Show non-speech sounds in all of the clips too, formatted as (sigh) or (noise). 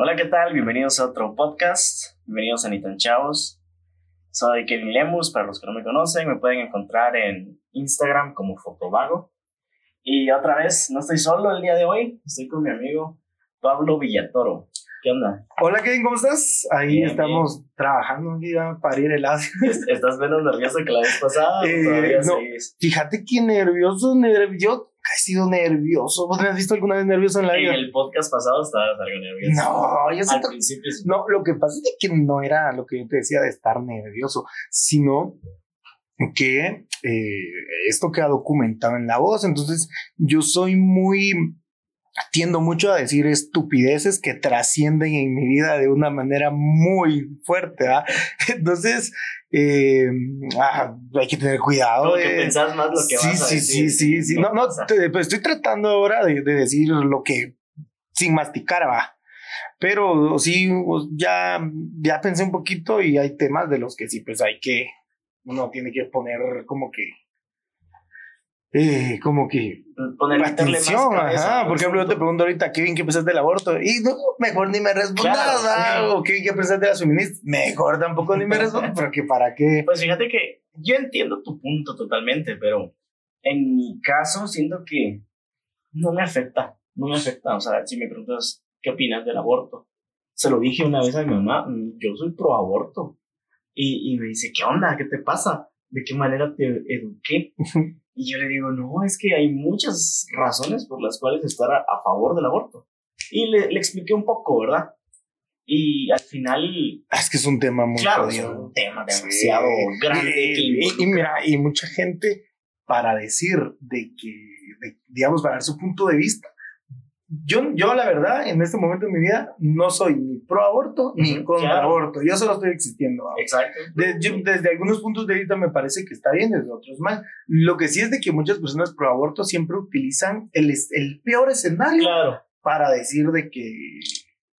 Hola, ¿qué tal? Bienvenidos a otro podcast. Bienvenidos a Nitan Chavos. Soy Kevin Lemus, para los que no me conocen, me pueden encontrar en Instagram como Fotovago. Y otra vez, no estoy solo el día de hoy, estoy con mi amigo Pablo Villatoro. ¿Qué onda? Hola Kevin, ¿cómo estás? Ahí Bien, estamos trabajando aquí a parir el ácido. (laughs) ¿Estás menos nervioso que la vez pasada? Eh, no. Fíjate que nervioso, nervioso. Yo he sido nervioso. ¿Vos me has visto alguna vez nervioso en la En vida? el podcast pasado estabas algo nervioso. No, yo Al siento principio sí. No, lo que pasa es que no era lo que yo te decía de estar nervioso, sino que eh, esto queda documentado en la voz. Entonces, yo soy muy. Tiendo mucho a decir estupideces que trascienden en mi vida de una manera muy fuerte. ¿ah? (laughs) Entonces, eh, ah, hay que tener cuidado. Como que de- pensás más lo que sí, vas a sí, decir. sí, sí, sí. No, no, te- pues estoy tratando ahora de, de decir lo que sin masticar va. Pero sí, ya, ya pensé un poquito y hay temas de los que sí, pues hay que, uno tiene que poner como que, eh, como que Poner, atención, ajá. Por ejemplo, yo te pregunto ahorita, Kevin, ¿qué pensás del aborto? Y no, mejor ni me respondas, Claro, sí. o Kevin, ¿qué pensás de las feministas? Mejor tampoco ni me (laughs) respondas, porque para qué. Pues fíjate que yo entiendo tu punto totalmente, pero en mi caso siento que no me afecta, no me afecta. O sea, si me preguntas qué opinas del aborto, se lo dije una vez a mi mamá, "Mm, yo soy pro aborto. Y, y me dice, ¿qué onda? ¿Qué te pasa? ¿De qué manera te eduqué? (laughs) Y yo le digo, no, es que hay muchas razones por las cuales estar a, a favor del aborto. Y le, le expliqué un poco, ¿verdad? Y al final, Ah, Es que es un tema muy claro, es un tema demasiado Sí. grande. Y, y- y involucra- mira, y mucha gente para decir de que, de- digamos, para dar su punto de vista. Yo, yo, la verdad, en este momento de mi vida, no soy ni pro aborto ni contra claro. aborto. Yo solo estoy existiendo. Exacto. De- yo- desde algunos puntos de vista me parece que está bien, desde otros mal. Lo que sí es de que muchas personas pro aborto siempre utilizan el, el peor escenario Claro. para decir de que,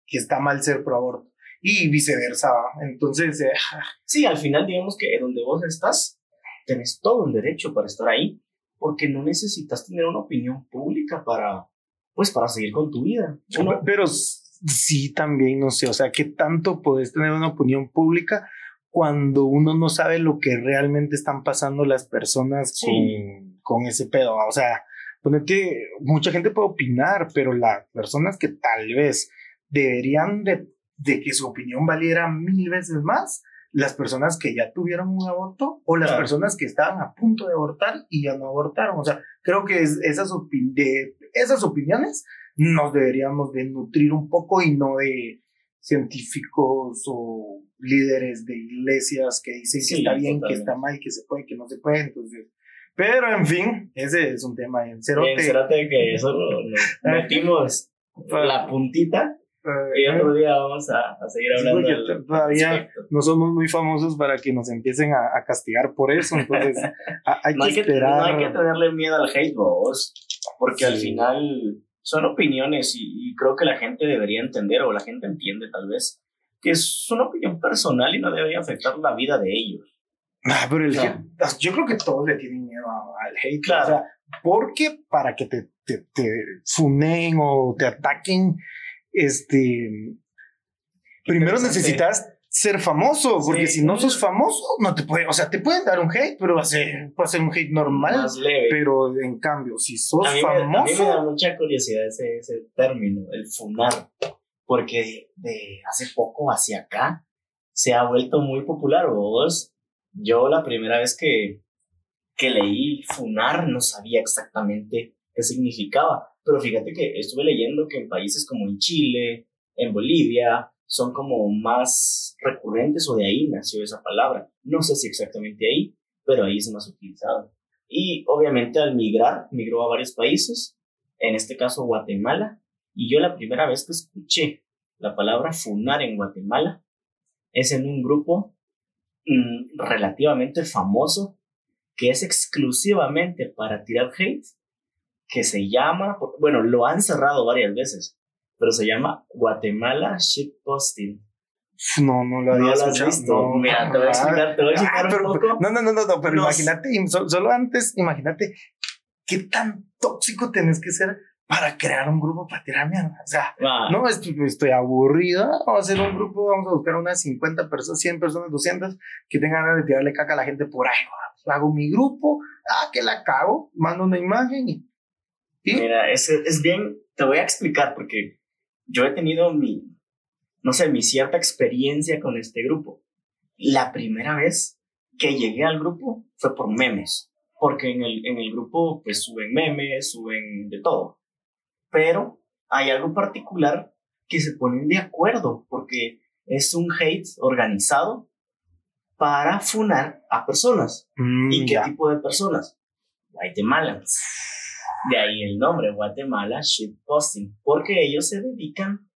que está mal ser pro aborto. Y viceversa. Entonces, eh, (laughs) Sí, al final, digamos que donde vos estás, tenés todo el derecho para estar ahí, porque no necesitas tener una opinión pública para, pues, para seguir con tu vida. Uno- Pero sí también, no sé, o sea, ¿qué tanto puedes tener una opinión pública cuando uno no sabe lo que realmente están pasando las personas Sí. con, con ese pedo? O sea, ponete, mucha gente puede opinar, pero las personas que tal vez deberían de, de que su opinión valiera mil veces más, las personas que ya tuvieron un aborto o las Claro. personas que estaban a punto de abortar y ya no abortaron. O sea, creo que es- esas, de, esas opiniones nos deberíamos de nutrir un poco y no de científicos o líderes de iglesias que dicen Sí, que está bien, que totalmente. está mal, que se puede, que no se puede. Entonces, pero en fin, ese es un tema en cerote. Bien, Cérate que solo nos (laughs) metimos la puntita y Eh, otro día vamos a, a seguir Sí, hablando porque del- t- todavía respecto. no somos muy famosos para que nos empiecen a, a castigar por eso, entonces (laughs) a- hay No hay, que que, no esperar. hay que tenerle miedo al hate, vos, porque al Sí. final son opiniones y, y creo que la gente debería entender, o la gente entiende tal vez, que es una opinión personal y no debería afectar la vida de ellos. Ah, pero el No. hate- yo creo que todos le tienen miedo al hate. Claro. O sea, porque para que te, te, te funen o te ataquen, este, primero necesitas ser famoso, porque Sí. si no sos famoso, no te puede, o sea, te pueden dar un hate, pero va a ser, va a ser un hate normal. Más leve. Pero en cambio, si sos a, mí me, a mí me famoso, da mucha curiosidad ese, ese término, el funar, porque de hace poco hacia acá se ha vuelto muy popular. Vos, yo la primera vez que, que leí funar no sabía exactamente qué significaba, pero fíjate que estuve leyendo que en países como en Chile, en Bolivia, son como más recurrentes o de ahí nació esa palabra. No sé si exactamente ahí, pero ahí es más utilizado. Y obviamente al migrar, migró a varios países, en este caso Guatemala, y yo la primera vez que escuché la palabra funar en Guatemala es en un grupo mm, relativamente famoso que es exclusivamente para tirar hate, que se llama, bueno, lo han cerrado varias veces, pero se llama Guatemala Shitposting. no, no lo había No lo has escuchado. visto. No, Mira, te voy a ah, explicar, te voy a explicar Ah, un pero- poco. No, no, no, no, no, pero No. imagínate, so- solo antes, imagínate qué tan tóxico tenés que ser para crear un grupo para tirar mierda. O sea, no, estoy, estoy aburrido. Vamos a hacer un grupo, vamos a buscar unas 50 personas, 100 personas, 200 que tengan ganas de tirarle caca a la gente por ahí. Hago mi grupo, ah, que la cago, mando una imagen y. Mira, es, es bien, te voy a explicar porque yo he tenido mi, no sé, mi cierta experiencia con este grupo. La primera vez que llegué al grupo fue por memes, porque en el, en el grupo pues suben memes, suben de todo pero hay algo particular que se ponen de acuerdo porque es un hate organizado para funar a personas. Mm, ¿Y qué tipo de personas? Guatemalans. De ahí el nombre, Guatemala Shitposting, porque ellos se dedican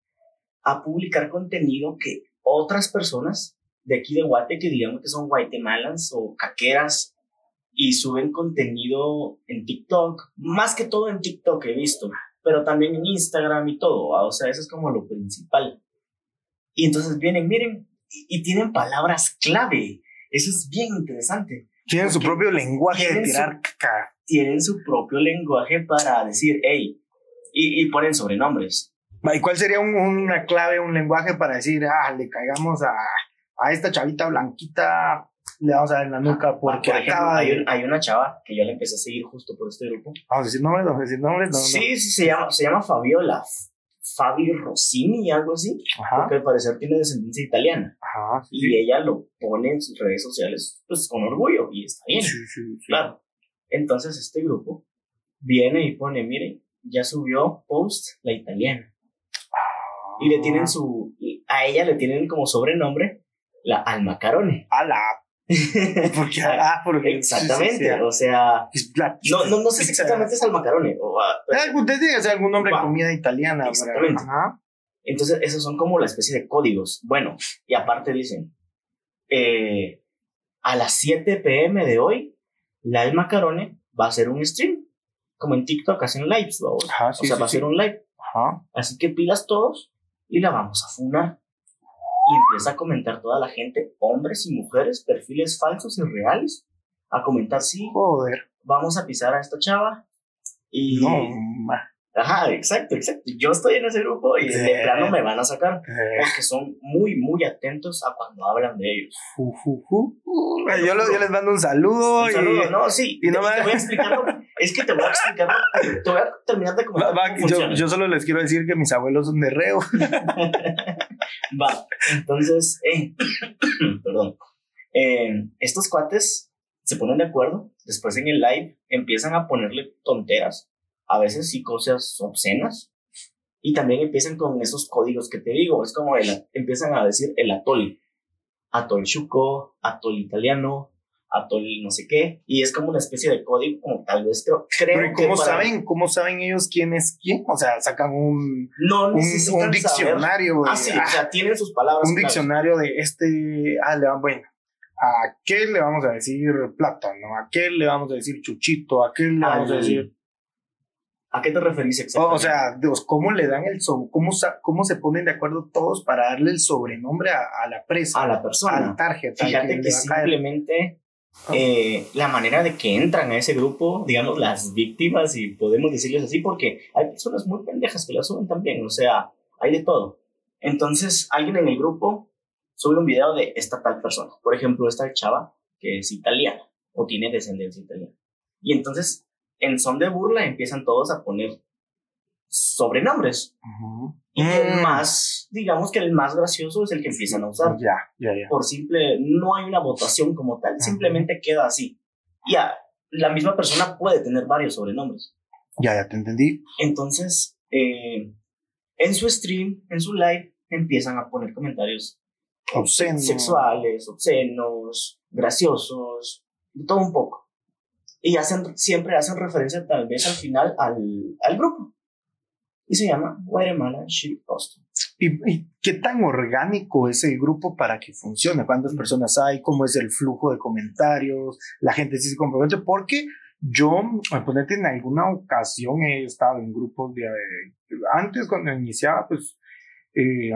a publicar contenido que otras personas de aquí de Guate, que digamos que son guatemalans o caqueras, y suben contenido en TikTok, más que todo en TikTok he visto, pero también en Instagram y todo, o sea, eso es como lo principal. Y entonces vienen, miren, y, tienen palabras clave, eso es bien interesante. Tienen su propio lenguaje de tirar caca. Tienen su propio lenguaje para decir, hey, y, y ponen sobrenombres. ¿Y cuál sería una clave, un lenguaje para decir, ah, le caigamos a, a esta chavita blanquita le vamos a dar en la nuca porque por ejemplo, hay, hay, una chava que yo le empecé a seguir justo por este grupo. Vamos a decir nombres, vamos a decir nombres. No, sí, sí, se llama, se llama Fabiola. Fabi Rossini, algo así, Ajá. porque al parecer tiene descendencia italiana. Ajá, y ella lo pone en sus redes sociales, pues con orgullo, y está bien. Sí, sí, claro. Entonces este grupo viene y pone, miren, ya subió post la italiana. Y le tienen su, a ella le tienen como sobrenombre la Almacarone. A la (laughs) porque, ah, porque, exactamente, o sea, no, no, no sé si exactamente es al macarone. O, algún, algún nombre de comida italiana. Exactamente. Entonces, esos son como la especie de códigos. Bueno, y aparte dicen, eh, a las 7 pm de hoy, la El Macarone va a hacer un stream, como en TikTok hacen lives, o sea, va a ser un live. Así que pilas todos y la vamos a funar. Y empieza a comentar toda la gente, hombres y mujeres, perfiles falsos y reales, a comentar, sí, joder, vamos a pisar a esta chava. Y, no, Ajá, exacto, exacto. Yo estoy en ese grupo y de plano me van a sacar porque son muy, muy atentos a cuando hablan de ellos. yo, les mando un saludo. Un saludo, no, sí. Y no te, voy a explicarlo. es que te voy a explicarlo. Te voy a terminar de comentar. yo, yo, solo les quiero decir que mis abuelos son de reo. (laughs) (laughs) Va, entonces, eh, (coughs) perdón. Eh, estos cuates se ponen de acuerdo. Después en el live empiezan a ponerle tonteras a veces sí cosas obscenas, y también empiezan con esos códigos que te digo, es como el, empiezan a decir el atol, atol chuco, atol italiano, atol no sé qué, y es como una especie de código, como tal vez creo, creo ¿cómo saben, ¿Cómo saben ellos quién es quién? O sea, sacan un, no un, un, diccionario. ah, sí, o sea, tienen sus palabras. Un diccionario de este, ah, le bueno, ¿a qué le vamos a decir plátano? ¿A qué le vamos a decir chuchito? ¿A qué le vamos a decir ¿A qué te referís exactamente? O, sea, Dios, ¿cómo le dan el sobre, cómo, cómo se ponen de acuerdo todos para darle el sobrenombre a, la presa? A la persona. Al tarjeta. Fíjate que, simplemente ah. eh, la manera de que entran a ese grupo, digamos, las víctimas, y podemos decirles así, porque hay personas muy pendejas que la suben también, o sea, hay de todo. Entonces, alguien en el grupo sube un video de esta tal persona. Por ejemplo, esta chava que es italiana o tiene descendencia italiana. Y entonces en son de burla empiezan todos a poner sobrenombres. Y el mm. más, digamos que el más gracioso es el que empiezan a usar. Ya, ya, ya. Por simple, no hay una votación como tal, simplemente queda así. Ya, la misma persona puede tener varios sobrenombres. Ya, ya te entendí. Entonces, eh, en su stream, en su live, empiezan a poner comentarios obscenos, sexuales, obscenos, graciosos, de todo un poco y hacen, siempre hacen referencia tal vez al final al, al grupo. Y se llama Guatemala Ship Post. ¿Y, qué tan orgánico es el grupo para que funcione? ¿Cuántas personas hay? ¿Cómo es el flujo de comentarios? ¿La gente sí se compromete? Porque yo, ponerte en alguna ocasión he estado en grupos de... Antes, cuando iniciaba, pues eh,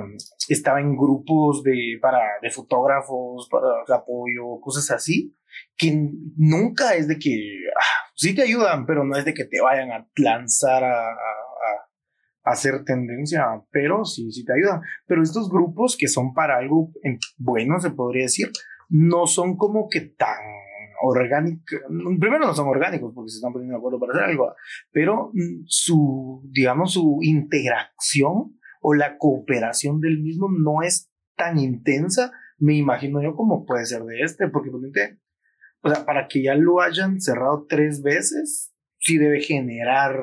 estaba en grupos de, para, de fotógrafos, para apoyo, cosas así que nunca es de que ah, sí te ayudan, pero no es de que te vayan a lanzar a, hacer tendencia, pero sí, sí te ayudan. Pero estos grupos que son para algo bueno, se podría decir, no son como que tan orgánicos. Primero no son orgánicos porque se están poniendo de acuerdo para hacer algo, pero mm, su, digamos, su integración o la cooperación del mismo no es tan intensa, me imagino yo, como puede ser de este, porque o sea, para que ya lo hayan cerrado tres veces, sí debe generar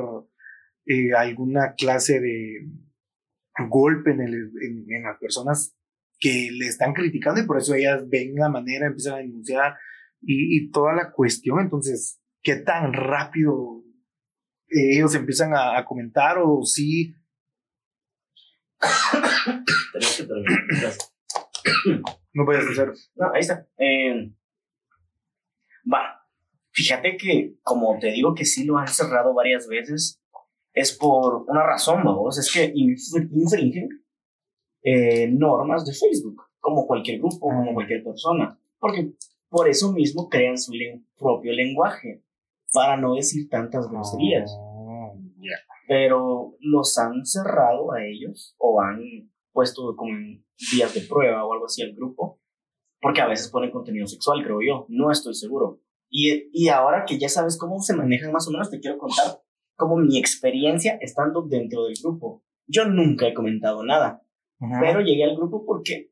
eh, alguna clase de golpe en, el, en, las personas que le están criticando y por eso ellas ven la manera, empiezan a denunciar y, toda la cuestión. Entonces, ¿qué tan rápido ellos empiezan a, comentar o sí? (coughs) no puedes hacer. No, ahí está. Eh, va, fíjate que, como te digo que sí lo han cerrado varias veces, es por una razón, vamos, es que infringen eh, normas de Facebook, como cualquier grupo, como cualquier persona, porque por eso mismo crean su propio lenguaje, para no decir tantas groserías. Oh, Pero los han cerrado a ellos o han puesto como en días de prueba o algo así al grupo, porque a veces ponen contenido sexual, creo yo, no estoy seguro. Y, y ahora que ya sabes cómo se manejan más o menos, te quiero contar como mi experiencia estando dentro del grupo. Yo nunca he comentado nada, pero llegué al grupo porque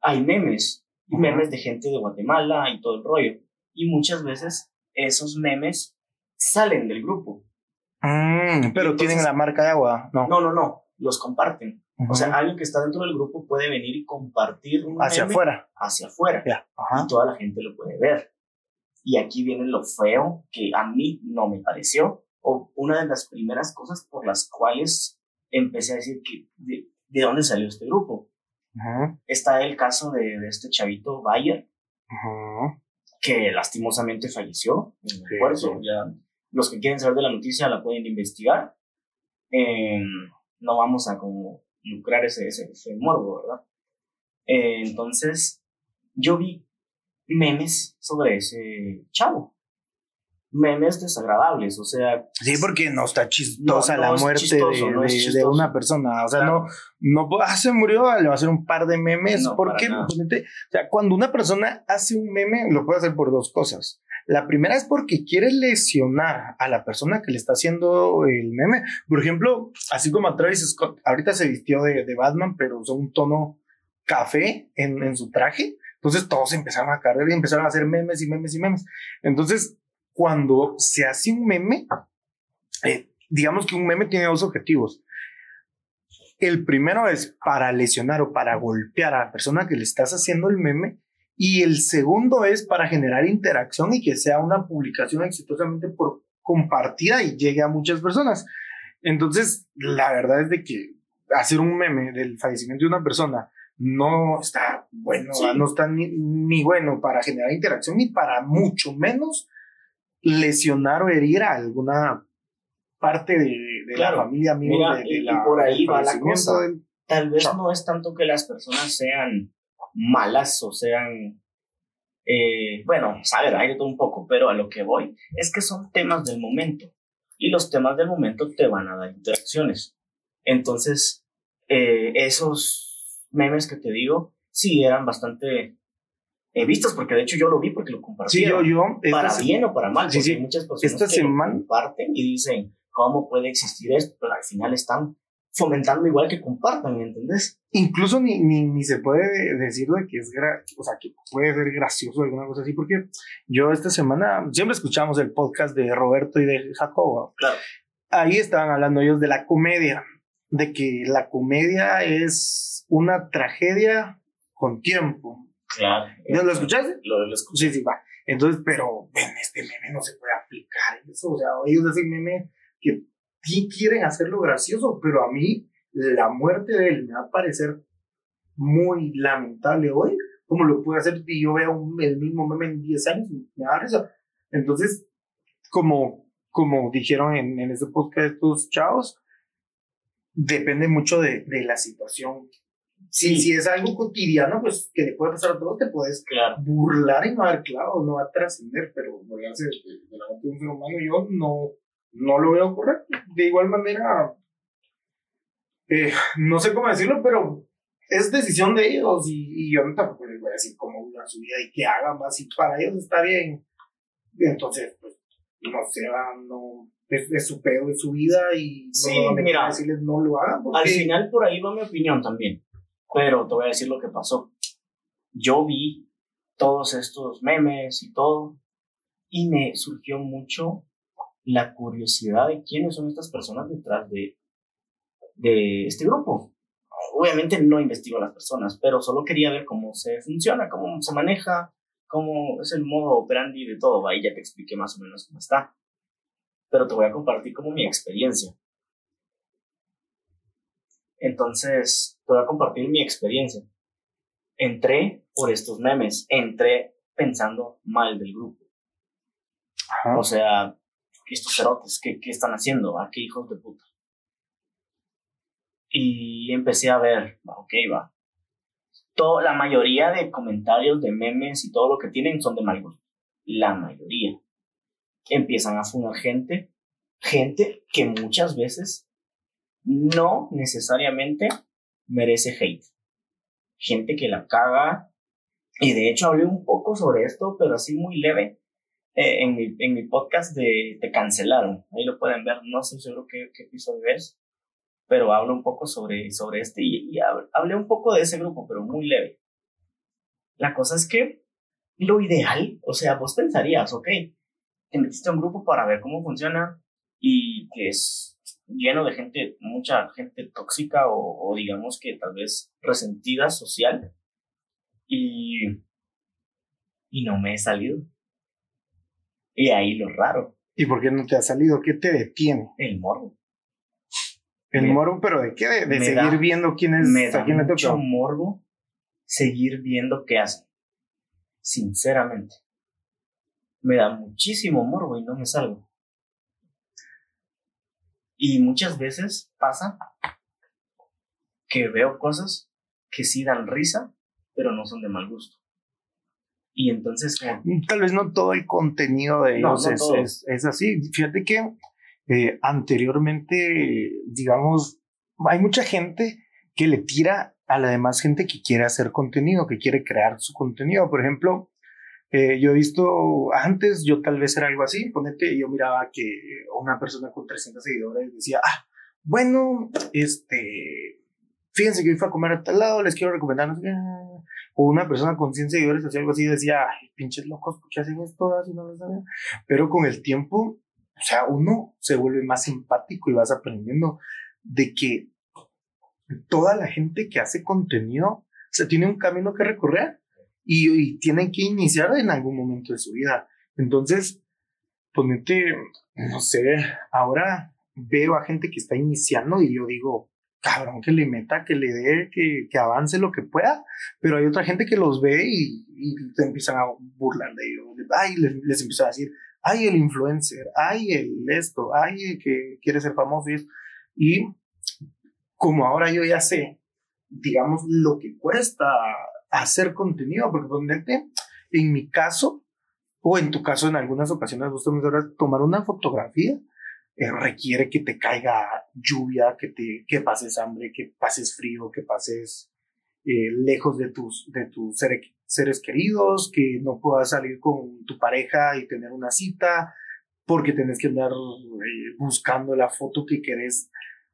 hay memes, memes de gente de Guatemala y todo el rollo. Y muchas veces esos memes salen del grupo. Mm, pero tienen la marca de agua, no. No, no, no, los comparten. O sea, alguien que está dentro del grupo puede venir y compartir un hacia afuera. Hacia afuera. Y toda la gente lo puede ver. Y aquí viene lo feo que a mí no me pareció o una de las primeras cosas por las cuales empecé a decir que de, dónde salió este grupo. Está el caso de, este chavito Bayer, que lastimosamente falleció. ya, los que quieren saber de la noticia la pueden investigar. Em, no vamos a como lucrar ese, ese, morbo, ¿verdad? Eh, entonces, yo vi memes sobre ese chavo. Memes desagradables, o sea... Sí, porque no está chistosa la muerte de, de, una persona, o sea, no, no, ah, se murió, le va a hacer un par de memes, porque, o sea, cuando una persona hace un meme, lo puede hacer por dos cosas. La primera es porque quiere lesionar a la persona que le está haciendo el meme. Por ejemplo, así como a Travis Scott, ahorita se vistió de, Batman, pero usó un tono café en, en su traje. Entonces todos empezaron a cargar y empezaron a hacer memes y memes y memes. Entonces, cuando se hace un meme, eh, digamos que un meme tiene dos objetivos. El primero es para lesionar o para golpear a la persona que le estás haciendo el meme. Y el segundo es para generar interacción y que sea una publicación exitosamente por compartida y llegue a muchas personas. Entonces, la verdad es de que hacer un meme del fallecimiento de una persona no está bueno, no está ni, ni, bueno para generar interacción ni para mucho menos lesionar o herir a alguna parte de, la familia, amigo, de, y, por ahí va la cosa. Tal vez no es tanto que las personas sean malas o sean, eh, bueno, saber, hay de todo un poco, pero a lo que voy es que son temas del momento y los temas del momento te van a dar interacciones. Entonces, eh, esos memes que te digo, sí eran bastante He vistos, porque de hecho yo lo vi porque lo compartí. Sí, yo, yo. Para bien o para mal, sí, sí. muchas personas esta semana... comparten y dicen, ¿cómo puede existir esto? Pero al final están fomentando igual que compartan, ¿me entendés? Incluso ni, ni, ni se puede decir de que es, o sea, que puede ser gracioso alguna cosa así, porque yo esta semana siempre escuchamos el podcast de Roberto y de Jacobo. Claro. Ahí estaban hablando ellos de la comedia, de que la comedia es una tragedia con tiempo, Claro. ¿No lo escuchaste? Lo, lo escuché. Sí, sí, va. Entonces, pero en este meme no se puede aplicar eso. O sea, ellos hacen meme que sí quieren hacerlo gracioso, pero a mí la muerte de él me va a parecer muy lamentable hoy. Como lo puede hacer si yo veo el mismo meme en 10 años? Me da risa. Entonces, como, como dijeron en, en ese podcast estos chavos, depende mucho de, de la situación si, si es algo cotidiano, pues que le puede pasar a todos, te puedes burlar y no dar clavo, no va a trascender, pero burlarse de, la muerte de un ser humano, yo no, no lo veo correcto. De igual manera, eh, no sé cómo decirlo, pero es decisión de ellos y, yo tampoco les voy a decir cómo vivan su vida y qué hagan más. Si para ellos está bien, entonces, pues, no sé, no, es, su pedo, de su vida y sí, no mira, decirles no lo hagan. Al final, por ahí va mi opinión también, pero te voy a decir lo que pasó. Yo vi todos estos memes y todo, y me surgió mucho la curiosidad de quiénes son estas personas detrás de, de este grupo. Obviamente no investigo a las personas, pero solo quería ver cómo se funciona, cómo se maneja, cómo es el modo operandi de todo. Ahí ya te expliqué más o menos cómo está. Pero te voy a compartir como mi experiencia. Entonces, te voy a compartir mi experiencia. Entré por estos memes, entré pensando mal del grupo. O sea, estos cerotes, ¿qué, ¿qué están haciendo? ¿A qué hijos de puta? Y empecé a ver, ok, va. Todo, la mayoría de comentarios, de memes y todo lo que tienen son de mal gusto. La mayoría. Empiezan a fumar gente, gente que muchas veces no necesariamente merece hate. Gente que la caga. Y de hecho hablé un poco sobre esto, pero así muy leve, eh, en, mi, en mi podcast de Te Cancelaron. Ahí lo pueden ver, no sé seguro qué, qué episodio es, pero hablo un poco sobre, sobre este y, y hablé un poco de ese grupo, pero muy leve. La cosa es que lo ideal, o sea, vos pensarías, ok, te metiste a un grupo para ver cómo funciona y que es lleno de gente, mucha gente tóxica o, o digamos que tal vez resentida social y, y no me he salido. Y ahí lo raro. ¿Y por qué no te ha salido? ¿Qué te detiene? El morbo. El morbo, pero ¿de qué? De, seguir viendo quién es. Me da mucho morbo seguir viendo qué hacen. Sinceramente. Me da muchísimo morbo y no me salgo. Y muchas veces pasa que veo cosas que sí dan risa, pero no son de mal gusto. Y entonces... Tal vez no todo el contenido de ellos es, es, así. Fíjate que eh, anteriormente, digamos, hay mucha gente que le tira a la demás gente que quiere hacer contenido, que quiere crear su contenido. Por ejemplo, eh, yo he visto antes, yo tal vez era algo así, ponete, yo miraba que una persona con 300 seguidores decía, ah, bueno, este, fíjense que hoy fui a comer a tal lado, les quiero recomendar, o una persona con 100 seguidores hacía algo así, decía, ay, pinches locos, ¿por qué hacen esto? Así no lo saben. Pero con el tiempo, o sea, uno se vuelve más empático y vas aprendiendo de que toda la gente que hace contenido se tiene un camino que recorrer y, y tienen que iniciar en algún momento de su vida. Entonces, ponete, no sé, ahora veo a gente que está iniciando y yo digo, cabrón, que le meta, que le dé, que, que, avance lo que pueda, pero hay otra gente que los ve y, y te empiezan a burlar de ellos, ay, les, les empieza a decir, ay, el influencer, ay, el esto, ay, el que quiere ser famoso y eso. Y como ahora yo ya sé, digamos, lo que cuesta hacer contenido, porque ponete, en mi caso, o en tu caso, en algunas ocasiones, vos tomar una fotografía eh, requiere que te caiga lluvia, que, te, que pases hambre, que pases frío, que pases eh, lejos de tus, de tus seres, queridos, que no puedas salir con tu pareja y tener una cita, porque tienes que andar eh, buscando la foto que querés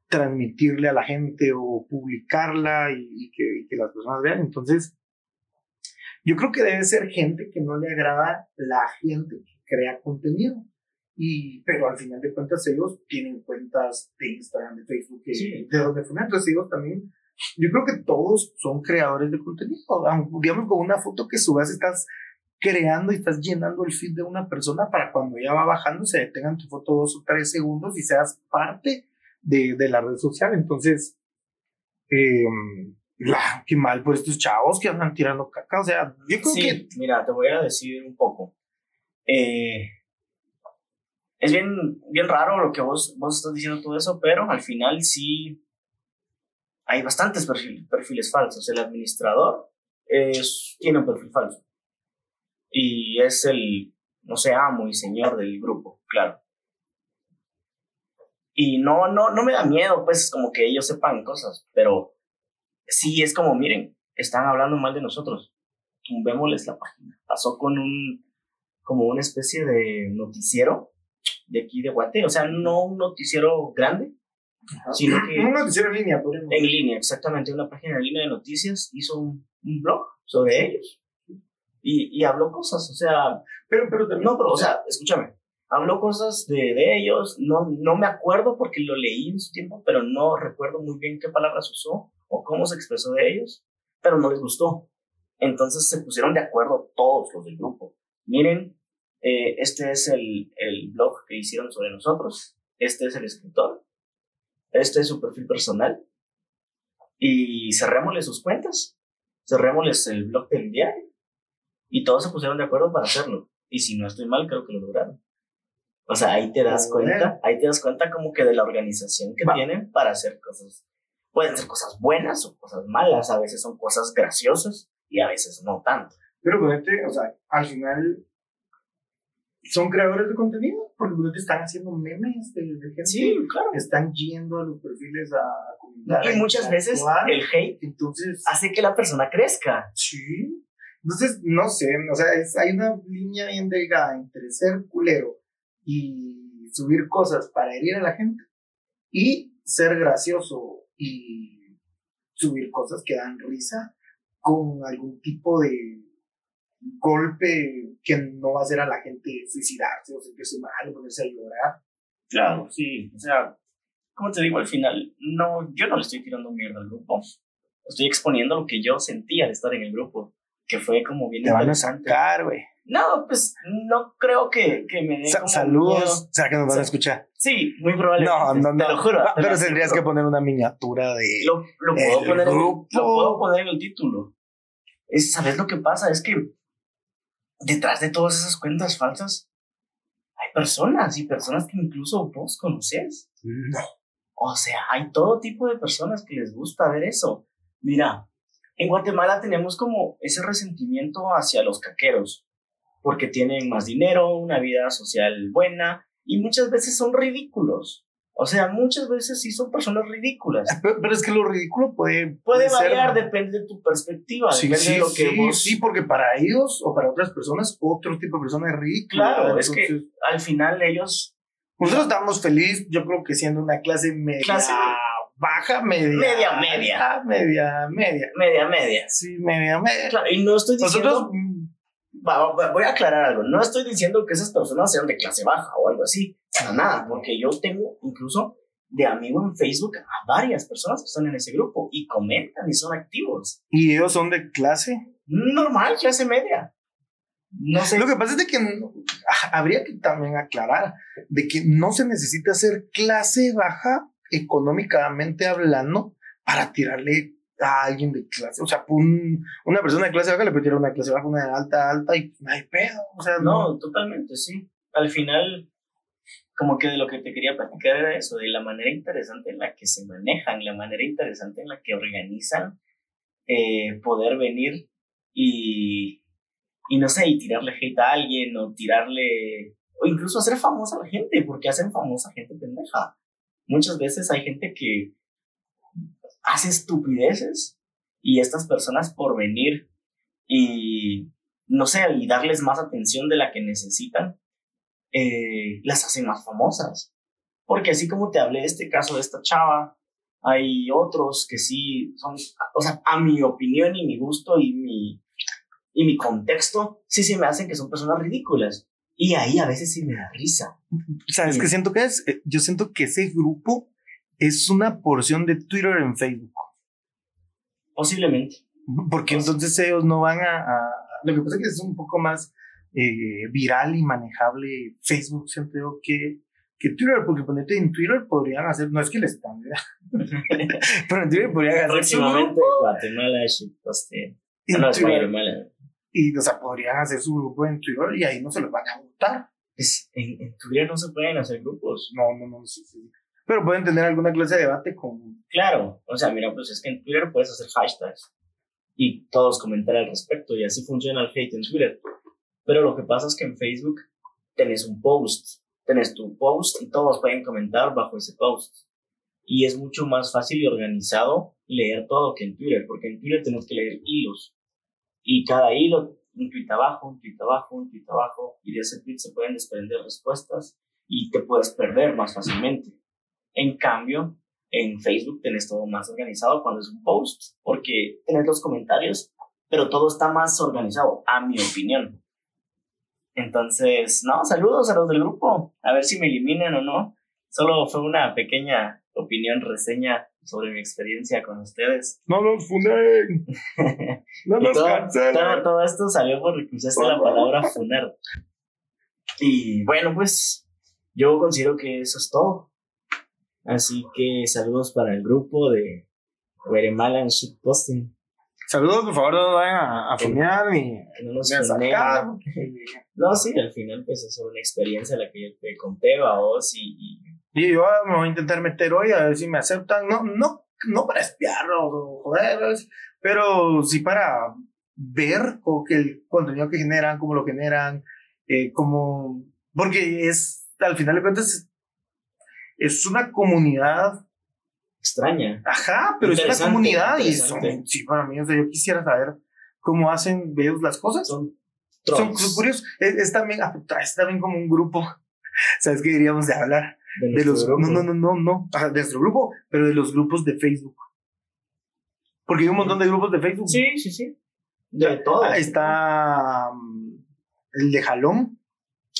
transmitirle a la gente o publicarla y, que, y, que, las personas vean. Entonces, yo creo que debe ser gente que no le agrada la gente que crea contenido. Y, pero al final de cuentas ellos tienen cuentas de Instagram, de Facebook, de donde fue. Entonces ellos también, yo creo que todos son creadores de contenido. Digamos, con una foto que subas estás creando y estás llenando el feed de una persona para cuando ya va bajando se detengan tu foto dos o tres segundos y seas parte de, de la red social. Entonces, eh, qué mal por estos chavos que andan tirando caca. O sea, yo creo que... Mira, te voy a decir un poco. Eh, es bien, bien raro lo que vos, vos estás diciendo todo eso, pero al final sí hay bastantes perfiles, perfiles falsos. El administrador es, tiene un perfil falso. Y es el, no sé, amo y señor del grupo, claro. Y no, no, no me da miedo, pues, como que ellos sepan cosas, pero sí es como, miren, están hablando mal de nosotros. Tumbémosles la página. Pasó con un, como una especie de noticiero de aquí de Guate, o sea, no un noticiero grande, sino que... Un noticiero en línea, por En línea, exactamente, una página en línea de noticias, hizo un, un blog sobre ellos. Y, y habló cosas, o sea, pero, pero no, pero, o sea, escúchame, habló cosas de, de ellos, no, no me acuerdo porque lo leí en su tiempo, pero no recuerdo muy bien qué palabras usó o cómo se expresó de ellos, pero no les gustó. Entonces se pusieron de acuerdo todos los del grupo. Miren, eh, este es el, el blog que hicieron sobre nosotros, este es el escritor, este es su perfil personal y cerrémosle sus cuentas, cerrémosles el blog del diario y todos se pusieron de acuerdo para hacerlo. Y si no estoy mal, creo que lo lograron. O sea, ahí te das cuenta, ahí te das cuenta como que de la organización que tienen para hacer cosas. Pueden ser cosas buenas o cosas malas, a veces son cosas graciosas y a veces no tanto. Pero o sea, al final son creadores de contenido, porque te están haciendo memes de, gente. Sí, claro. Están yendo a los perfiles a, comentar. Y muchas veces el hate entonces, hace que la persona crezca. Sí. Entonces, no sé, o sea, es, hay una línea bien delgada entre ser culero y subir cosas para herir a la gente y ser gracioso y subir cosas que dan risa con algún tipo de golpe que no va a hacer a la gente suicidarse o sentirse mal o ponerse a llorar. Claro, sí, o sea, como te digo al final, no, yo no le estoy tirando mierda al grupo, estoy exponiendo lo que yo sentía al estar en el grupo, que fue como bien Te van a sacar, güey. No, pues no creo que, que me dé. saludos. O sea, que nos van a escuchar. Sí, muy probablemente. No, no, no. Te lo juro. Ah, pero tendrías que poner una miniatura de. Lo, lo puedo poner En, lo puedo poner en el título. Es, ¿Sabes lo que pasa? Es que detrás de todas esas cuentas falsas hay personas y personas que incluso vos conoces. No. O sea, hay todo tipo de personas que les gusta ver eso. Mira, en Guatemala tenemos como ese resentimiento hacia los caqueros porque tienen más dinero, una vida social buena y muchas veces son ridículos. O sea, muchas veces sí son personas ridículas. (laughs) Pero, es que lo ridículo puede... Puede, variar, depende de tu perspectiva, sí, depende sí, de lo que vos... Sí, porque para ellos o para otras personas, otro tipo de persona es ridícula. Claro, es que al final ellos... Nosotros estamos felices, yo creo que siendo una clase media... baja, media. Media, media. Media, media. Media, media. Sí, media, media. Claro, y no estoy diciendo... Nosotros voy a aclarar algo. No estoy diciendo que esas personas sean de clase baja o algo así. Para nada, porque yo tengo incluso de amigo en Facebook a varias personas que están en ese grupo y comentan y son activos. ¿Y ellos son de clase? Normal, clase media. No sé. Lo que pasa es de que habría que también aclarar de que no se necesita ser clase baja económicamente hablando para tirarle a alguien de clase, o sea, una persona de clase baja le puede tirar una clase baja, una de alta, alta y no hay pedo, o sea, no. totalmente, sí. Al final, como que de lo que te quería platicar era eso, de la manera interesante en la que se manejan, la manera interesante en la que organizan eh, poder venir y, y no sé, y tirarle hate a alguien o tirarle, o incluso hacer famosa a la gente, porque hacen famosa gente pendeja. Muchas veces hay gente que hace estupideces y estas personas por venir y, no sé, y darles más atención de la que necesitan, eh, las hacen más famosas. Porque así como te hablé de este caso de esta chava, hay otros que sí son, o sea, a mi opinión y mi gusto y mi, y mi contexto, sí se me hacen que son personas ridículas. Y ahí a veces sí me da risa. ¿Sabes qué siento que es? Eh, yo siento que ese grupo es una porción de Twitter en Facebook. Posiblemente. Porque entonces ellos no van a, Lo que pasa es que es un poco más eh, viral y manejable Facebook, siento que, que Twitter, porque ponerte en Twitter podrían hacer, no es que les están, (laughs) pero en Twitter podrían hacer. Próximamente Guatemala, poste. Guatemala. Y, o sea, podrían hacer su grupo en Twitter y ahí no se los van a votar. Es, en, en Twitter no se pueden hacer grupos. No, no, no, sí, sí. Pero pueden tener alguna clase de debate con... Claro, o sea, mira, pues es que en Twitter puedes hacer hashtags y todos comentar al respecto y así funciona el hate en Twitter. Pero lo que pasa es que en Facebook tenés un post tenés tu post y todos pueden comentar bajo ese post. Y es mucho más fácil y organizado leer todo que en Twitter, porque en Twitter tenés que leer hilos. Y cada hilo, un tweet abajo, un tweet abajo, un tweet abajo, y de ese tweet se pueden desprender respuestas y te puedes perder más fácilmente. En cambio, en Facebook tenés todo más organizado cuando es un post, porque tenés los comentarios, pero todo está más organizado, a mi opinión. Entonces, no, saludos a los del grupo, a ver si me eliminan o no. Solo fue una pequeña opinión, reseña sobre mi experiencia con ustedes. (laughs) No los funen. No los todo, cancelen. todo, todo esto salió porque usaste la palabra funar. Y bueno, pues yo considero que eso es todo. Así que saludos para el grupo de Guatemala Shitposting. Saludos, por favor, no vayan a, a funear ni no nos a sacar. No, sí, al final pues es una experiencia la que yo te conté a vos y, y Y yo me voy a intentar meter hoy a ver si me aceptan. No, no, no para espiarlo o joder, pero sí para ver como que el contenido que generan, cómo lo generan, eh, como. Porque es, al final de cuentas, es una comunidad. Extraña. Ajá, pero es una comunidad y son, sí, para mí, o sea, yo quisiera saber cómo hacen ellos las cosas. Son Son, son curiosos. Es, es también, ah, es también como un grupo. (laughs) ¿Sabes qué diríamos de hablar? de, los grupo. no no no no no Ajá, de nuestro grupo pero de los grupos de Facebook porque hay un montón de grupos de Facebook Sí, sí, sí. De todo. Está mm, el de Jalón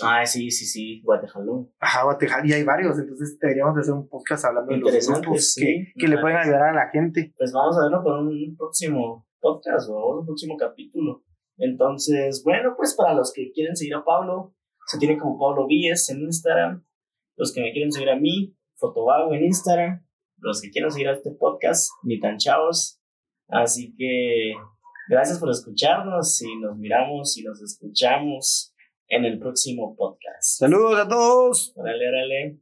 Ah, sí, sí, sí. Guatejalón. ajá Guatejal, y hay varios entonces deberíamos de hacer un podcast hablando de los grupos sí. que, que le pueden ayudar a la gente Pues vamos a verlo para un próximo podcast o un próximo capítulo. Entonces, bueno, pues para los que quieren seguir a Pablo, se tiene como Pablo Villas en Instagram. Los que me quieren seguir a mí, Fotovago en Instagram. Los que quieren seguir a este podcast, ni tan chavos. Así que gracias por escucharnos y nos miramos y nos escuchamos en el próximo podcast. saludos a todos Órale, órale.